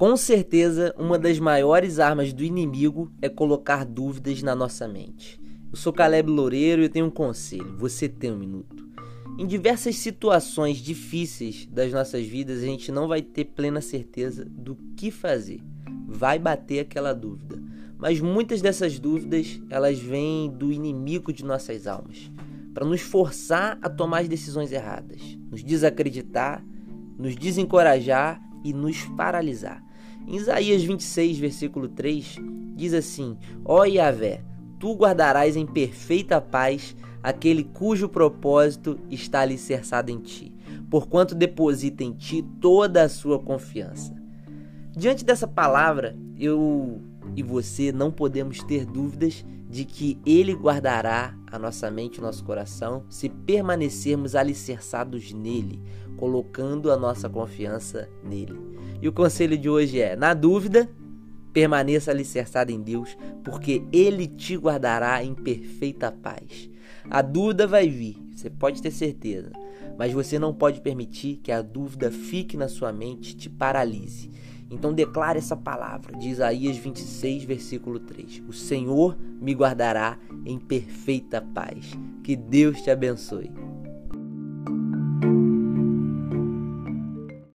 Com certeza, uma das maiores armas do inimigo é colocar dúvidas na nossa mente. Eu sou Caleb Loureiro e eu tenho um conselho. Você tem um minuto. Em diversas situações difíceis das nossas vidas, a gente não vai ter plena certeza do que fazer. Vai bater aquela dúvida. Mas muitas dessas dúvidas, elas vêm do inimigo de nossas almas, para nos forçar a tomar as decisões erradas, nos desacreditar, nos desencorajar e nos paralisar. Em Isaías 26, versículo 3, diz assim: Ó Yahvé, tu guardarás em perfeita paz aquele cujo propósito está alicerçado em ti, porquanto deposita em ti toda a sua confiança. Diante dessa palavra, eu e você não podemos ter dúvidas de que Ele guardará a nossa mente e o nosso coração se permanecermos alicerçados nele, colocando a nossa confiança nele. E o conselho de hoje é: na dúvida, permaneça alicerçado em Deus, porque Ele te guardará em perfeita paz. A dúvida vai vir, você pode ter certeza, mas você não pode permitir que a dúvida fique na sua mente e te paralise. Então declara essa palavra de Isaías 26, versículo 3. O Senhor me guardará em perfeita paz. Que Deus te abençoe.